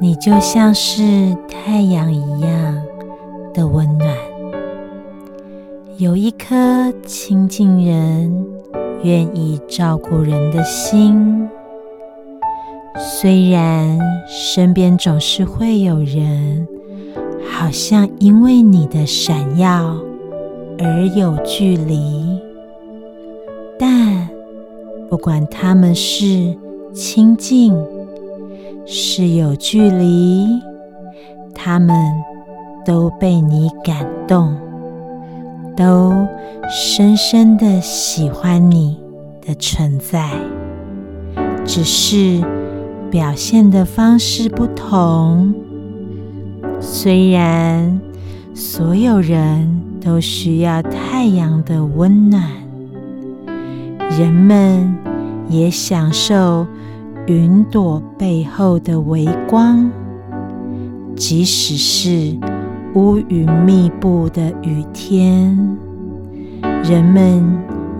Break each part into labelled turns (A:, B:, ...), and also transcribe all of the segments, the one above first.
A: 你就像是太阳一样的温暖，有一颗亲近人、愿意照顾人的心。虽然身边总是会有人，好像因为你的闪耀而有距离，但不管他们是亲近。是有距离，他们都被你感动，都深深的喜欢你的存在，只是表现的方式不同。虽然所有人都需要太阳的温暖，人们也享受。云朵背后的微光，即使是乌云密布的雨天，人们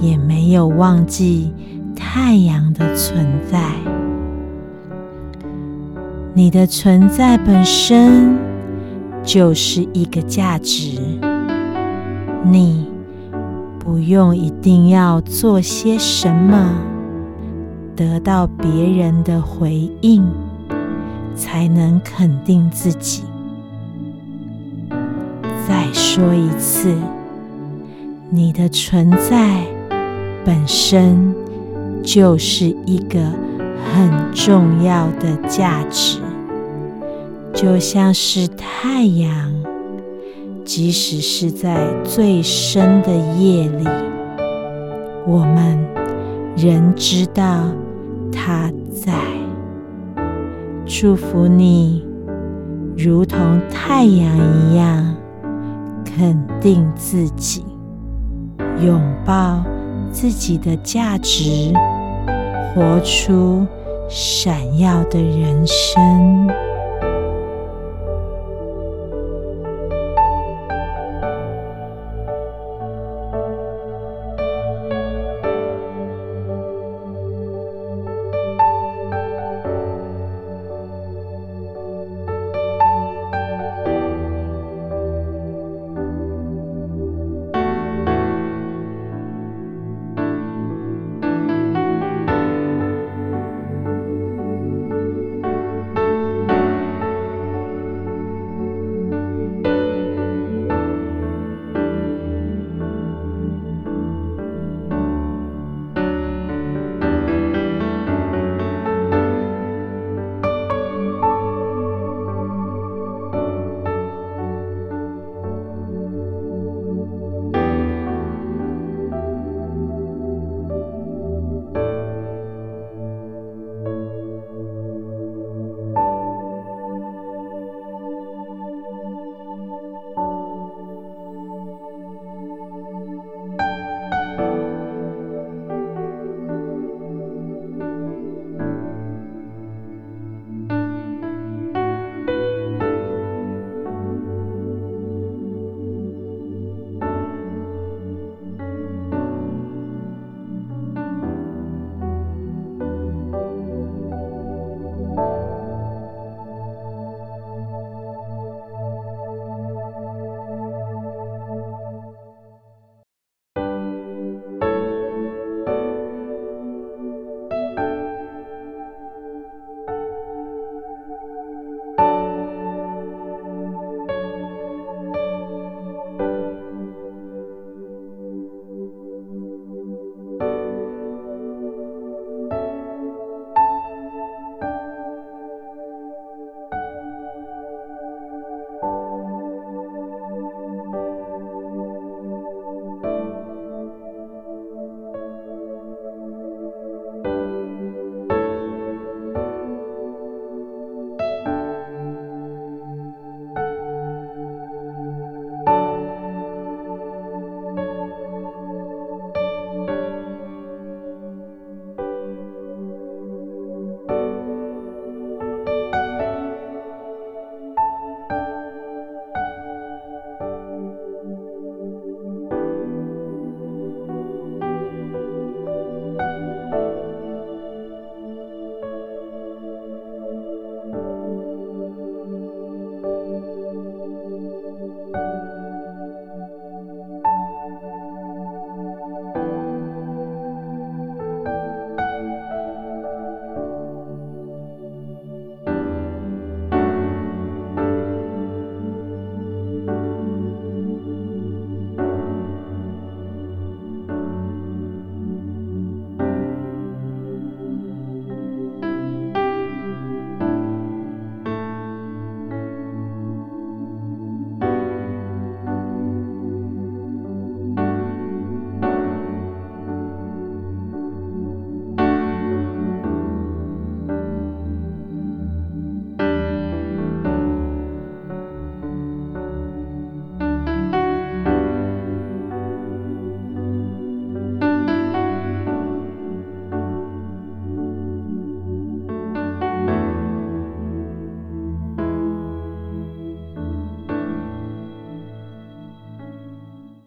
A: 也没有忘记太阳的存在。你的存在本身就是一个价值，你不用一定要做些什么。得到别人的回应，才能肯定自己。再说一次，你的存在本身就是一个很重要的价值，就像是太阳，即使是在最深的夜里，我们仍知道。他在祝福你，如同太阳一样肯定自己，拥抱自己的价值，活出闪耀的人生。